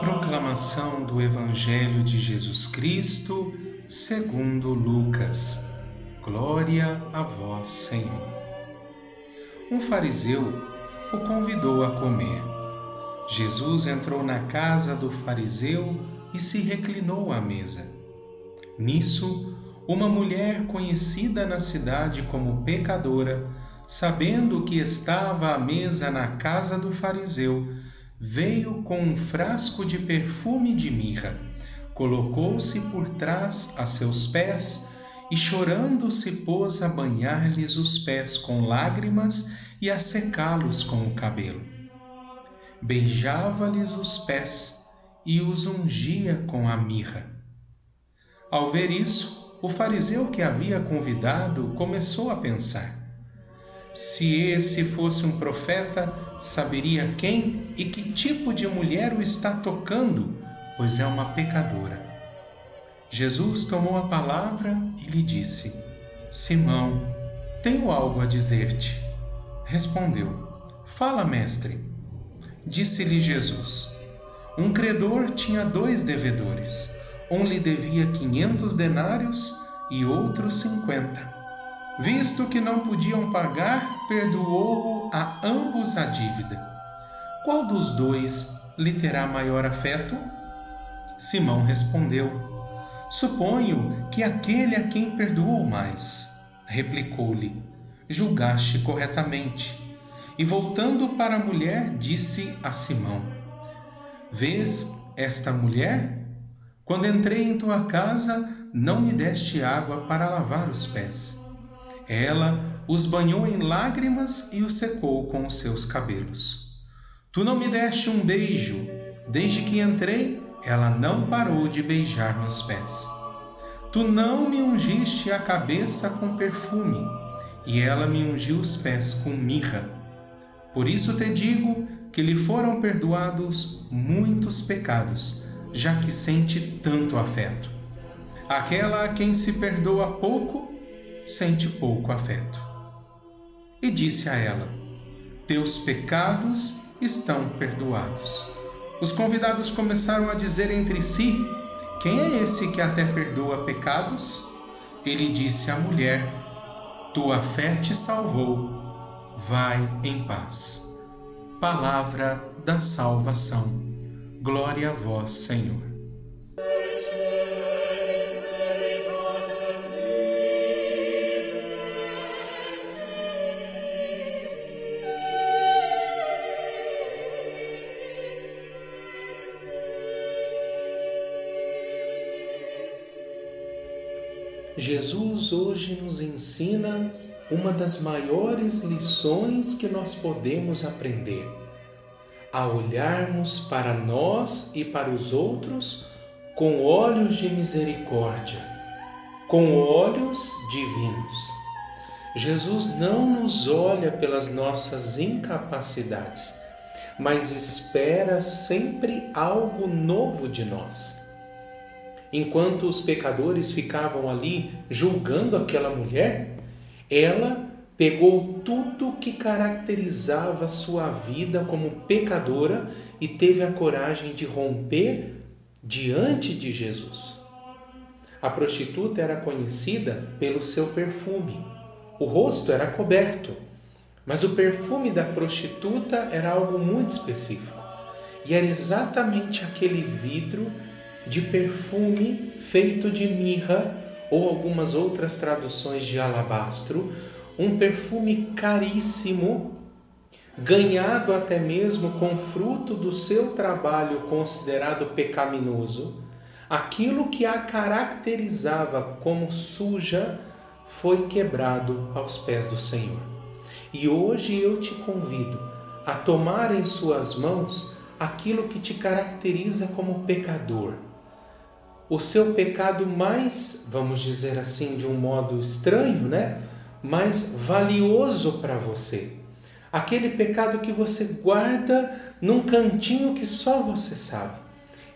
Proclamação do Evangelho de Jesus Cristo, segundo Lucas. Glória a vós, Senhor. Um fariseu o convidou a comer. Jesus entrou na casa do fariseu e se reclinou à mesa. Nisso, uma mulher conhecida na cidade como pecadora, sabendo que estava à mesa na casa do fariseu, veio com um frasco de perfume de mirra, colocou-se por trás a seus pés e, chorando, se pôs a banhar-lhes os pés com lágrimas e a secá-los com o cabelo. Beijava-lhes os pés e os ungia com a mirra. Ao ver isso, o fariseu que havia convidado começou a pensar: se esse fosse um profeta, saberia quem e que tipo de mulher o está tocando, pois é uma pecadora. Jesus tomou a palavra e lhe disse: Simão, tenho algo a dizer-te. Respondeu: Fala, mestre. Disse-lhe Jesus: Um credor tinha dois devedores. Um lhe devia quinhentos denários e outro cinquenta. Visto que não podiam pagar, perdoou a ambos a dívida. Qual dos dois lhe terá maior afeto? Simão respondeu: Suponho que aquele a quem perdoou mais. Replicou-lhe: Julgaste corretamente. E voltando para a mulher, disse a Simão: Vês esta mulher? Quando entrei em tua casa, não me deste água para lavar os pés ela os banhou em lágrimas e os secou com os seus cabelos. Tu não me deste um beijo, desde que entrei, ela não parou de beijar meus pés. Tu não me ungiste a cabeça com perfume, e ela me ungiu os pés com mirra. Por isso te digo que lhe foram perdoados muitos pecados, já que sente tanto afeto. Aquela a quem se perdoa pouco, sente pouco afeto. E disse a ela: Teus pecados estão perdoados. Os convidados começaram a dizer entre si: Quem é esse que até perdoa pecados? Ele disse à mulher: Tua fé te salvou. Vai em paz. Palavra da salvação. Glória a vós, Senhor. Jesus hoje nos ensina uma das maiores lições que nós podemos aprender: a olharmos para nós e para os outros com olhos de misericórdia, com olhos divinos. Jesus não nos olha pelas nossas incapacidades, mas espera sempre algo novo de nós. Enquanto os pecadores ficavam ali julgando aquela mulher, ela pegou tudo que caracterizava sua vida como pecadora e teve a coragem de romper diante de Jesus. A prostituta era conhecida pelo seu perfume. O rosto era coberto, mas o perfume da prostituta era algo muito específico. E era exatamente aquele vidro de perfume feito de mirra ou algumas outras traduções de alabastro, um perfume caríssimo, ganhado até mesmo com fruto do seu trabalho considerado pecaminoso, aquilo que a caracterizava como suja foi quebrado aos pés do Senhor. E hoje eu te convido a tomar em suas mãos aquilo que te caracteriza como pecador o seu pecado mais, vamos dizer assim, de um modo estranho, né? Mais valioso para você. aquele pecado que você guarda num cantinho que só você sabe.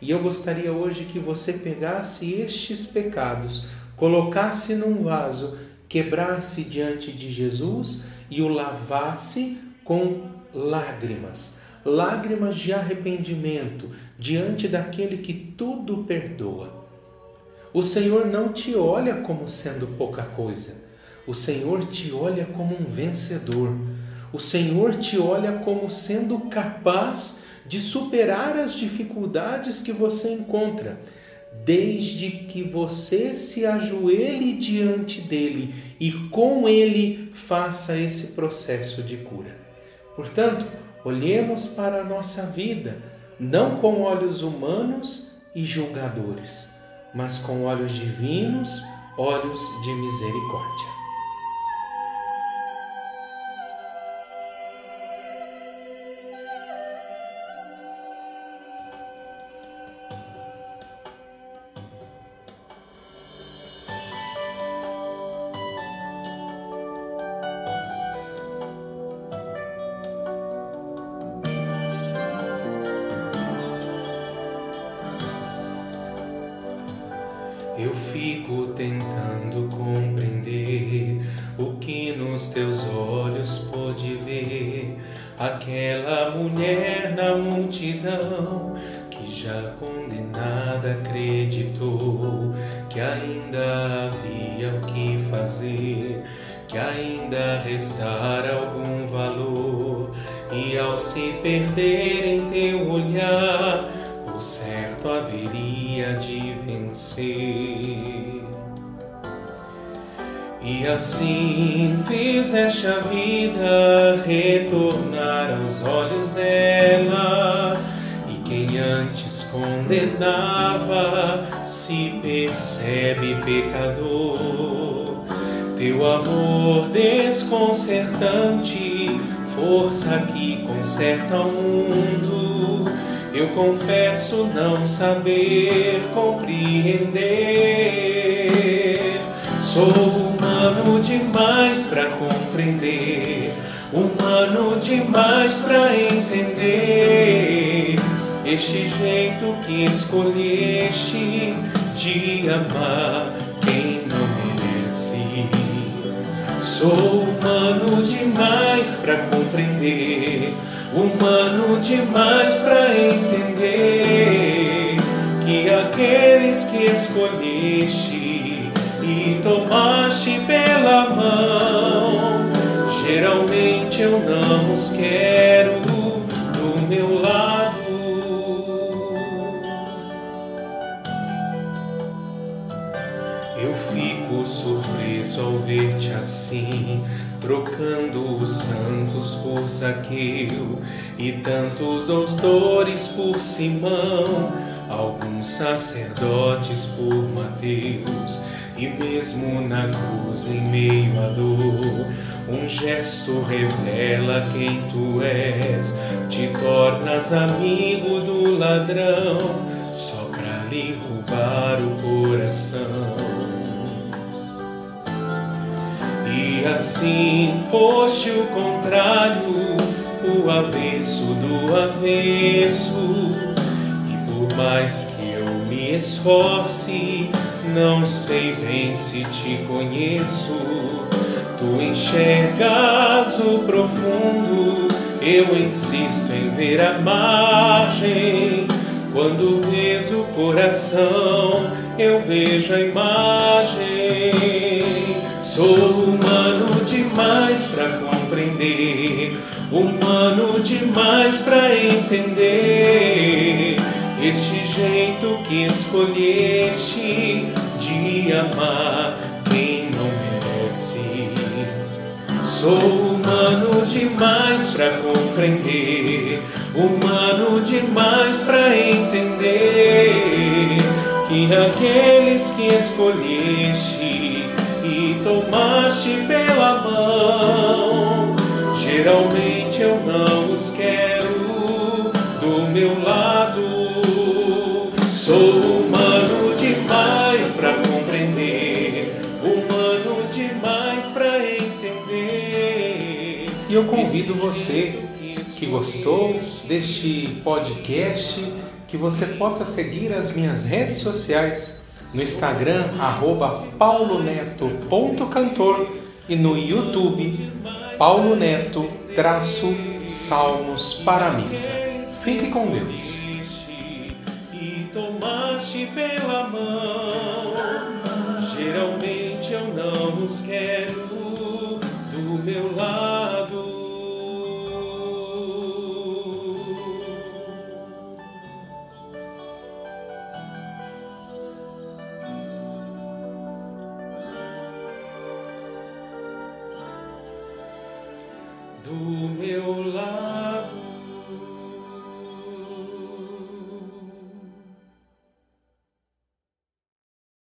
E eu gostaria hoje que você pegasse estes pecados, colocasse num vaso, quebrasse diante de Jesus e o lavasse com lágrimas, lágrimas de arrependimento diante daquele que tudo perdoa. O Senhor não te olha como sendo pouca coisa. O Senhor te olha como um vencedor. O Senhor te olha como sendo capaz de superar as dificuldades que você encontra, desde que você se ajoelhe diante dele e com ele faça esse processo de cura. Portanto, olhemos para a nossa vida não com olhos humanos e julgadores, mas com olhos divinos, olhos de misericórdia. Fico tentando compreender o que nos teus olhos pôde ver. Aquela mulher na multidão que já condenada acreditou que ainda havia o que fazer, que ainda restara algum valor. E ao se perder em teu olhar, por certo haveria de vencer. E assim fizeste a vida retornar aos olhos dela, e quem antes condenava se percebe pecador. Teu amor desconcertante, força que conserta o mundo eu confesso não saber compreender. Sou humano demais para compreender, humano demais para entender este jeito que escolheste de amar quem não merece. Sou humano demais para compreender humano demais para entender que aqueles que escolheste e tomaste fico surpreso ao ver-te assim trocando os santos por Zaqueu e tantos doutores por Simão, alguns sacerdotes por Mateus, e mesmo na cruz em meio à dor, um gesto revela quem tu és, te tornas amigo do ladrão, só para lhe roubar o coração. E assim foste o contrário, o avesso do avesso. E por mais que eu me esforce, não sei bem se te conheço. Tu enxergas o profundo, eu insisto em ver a margem. Quando vês o coração, eu vejo a imagem. Sou humano demais para compreender, humano demais para entender este jeito que escolheste de amar quem não merece. Sou humano demais para compreender, humano demais para entender que aqueles que escolheste tomaste pela mão. Geralmente eu não os quero do meu lado. Sou humano demais para compreender, humano demais para entender. E eu convido você que gostou deste podcast que você possa seguir as minhas redes sociais no Instagram pauloneto.cantor e no YouTube Paulo Neto traço Salmos para Missa. Fique com Deus.